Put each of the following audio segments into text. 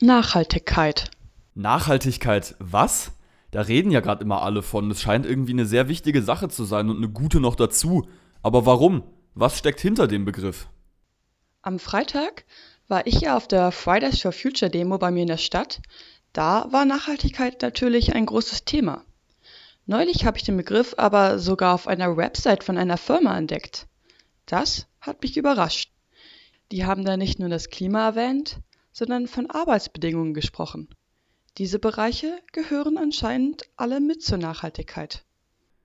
Nachhaltigkeit. Nachhaltigkeit, was? Da reden ja gerade immer alle von. Es scheint irgendwie eine sehr wichtige Sache zu sein und eine gute noch dazu. Aber warum? Was steckt hinter dem Begriff? Am Freitag war ich ja auf der Fridays for Future Demo bei mir in der Stadt. Da war Nachhaltigkeit natürlich ein großes Thema. Neulich habe ich den Begriff aber sogar auf einer Website von einer Firma entdeckt. Das hat mich überrascht. Die haben da nicht nur das Klima erwähnt, sondern von Arbeitsbedingungen gesprochen. Diese Bereiche gehören anscheinend alle mit zur Nachhaltigkeit.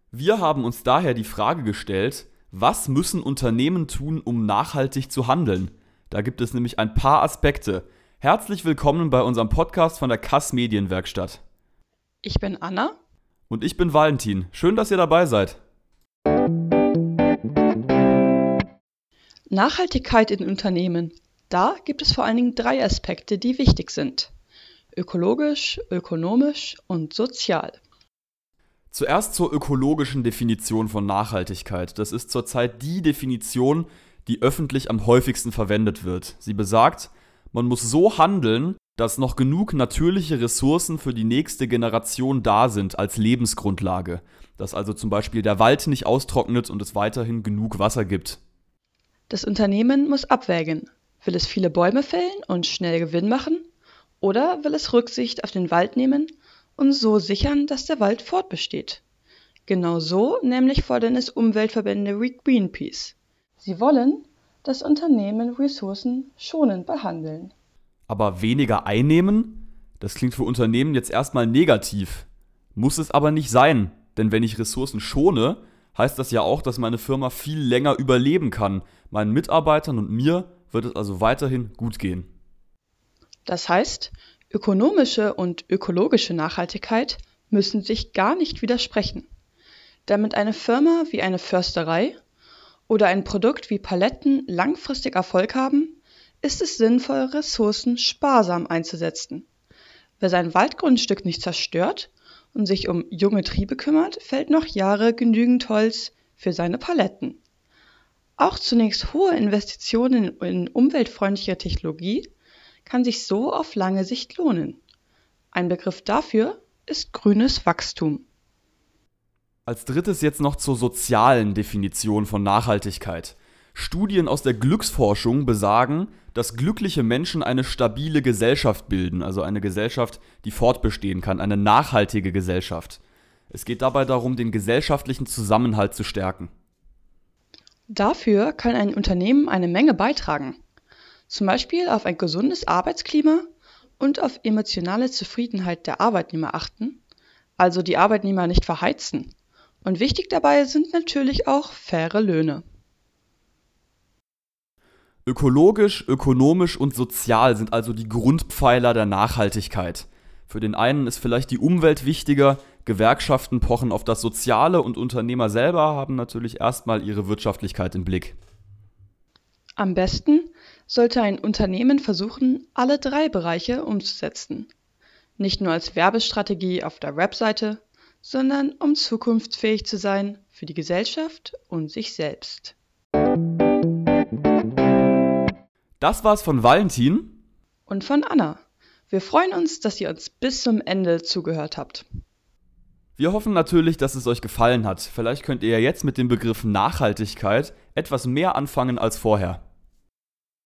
Wir haben uns daher die Frage gestellt, was müssen Unternehmen tun, um nachhaltig zu handeln? Da gibt es nämlich ein paar Aspekte. Herzlich willkommen bei unserem Podcast von der Kass Medienwerkstatt. Ich bin Anna. Und ich bin Valentin. Schön, dass ihr dabei seid. Nachhaltigkeit in Unternehmen. Da gibt es vor allen Dingen drei Aspekte, die wichtig sind. Ökologisch, ökonomisch und sozial. Zuerst zur ökologischen Definition von Nachhaltigkeit. Das ist zurzeit die Definition, die öffentlich am häufigsten verwendet wird. Sie besagt, man muss so handeln, dass noch genug natürliche Ressourcen für die nächste Generation da sind als Lebensgrundlage. Dass also zum Beispiel der Wald nicht austrocknet und es weiterhin genug Wasser gibt. Das Unternehmen muss abwägen. Will es viele Bäume fällen und schnell Gewinn machen? Oder will es Rücksicht auf den Wald nehmen und so sichern, dass der Wald fortbesteht. Genau so nämlich fordern es Umweltverbände wie Greenpeace. Sie wollen, dass Unternehmen Ressourcen schonend behandeln. Aber weniger einnehmen? Das klingt für Unternehmen jetzt erstmal negativ. Muss es aber nicht sein, denn wenn ich Ressourcen schone, heißt das ja auch, dass meine Firma viel länger überleben kann. Meinen Mitarbeitern und mir wird es also weiterhin gut gehen. Das heißt, Ökonomische und ökologische Nachhaltigkeit müssen sich gar nicht widersprechen. Damit eine Firma wie eine Försterei oder ein Produkt wie Paletten langfristig Erfolg haben, ist es sinnvoll, Ressourcen sparsam einzusetzen. Wer sein Waldgrundstück nicht zerstört und sich um junge Triebe kümmert, fällt noch Jahre genügend Holz für seine Paletten. Auch zunächst hohe Investitionen in umweltfreundliche Technologie kann sich so auf lange Sicht lohnen. Ein Begriff dafür ist grünes Wachstum. Als drittes jetzt noch zur sozialen Definition von Nachhaltigkeit. Studien aus der Glücksforschung besagen, dass glückliche Menschen eine stabile Gesellschaft bilden, also eine Gesellschaft, die fortbestehen kann, eine nachhaltige Gesellschaft. Es geht dabei darum, den gesellschaftlichen Zusammenhalt zu stärken. Dafür kann ein Unternehmen eine Menge beitragen zum Beispiel auf ein gesundes Arbeitsklima und auf emotionale Zufriedenheit der Arbeitnehmer achten, also die Arbeitnehmer nicht verheizen. Und wichtig dabei sind natürlich auch faire Löhne. Ökologisch, ökonomisch und sozial sind also die Grundpfeiler der Nachhaltigkeit. Für den einen ist vielleicht die Umwelt wichtiger, Gewerkschaften pochen auf das Soziale und Unternehmer selber haben natürlich erstmal ihre Wirtschaftlichkeit im Blick. Am besten sollte ein Unternehmen versuchen, alle drei Bereiche umzusetzen. Nicht nur als Werbestrategie auf der Webseite, sondern um zukunftsfähig zu sein für die Gesellschaft und sich selbst. Das war's von Valentin und von Anna. Wir freuen uns, dass ihr uns bis zum Ende zugehört habt. Wir hoffen natürlich, dass es euch gefallen hat. Vielleicht könnt ihr ja jetzt mit dem Begriff Nachhaltigkeit etwas mehr anfangen als vorher.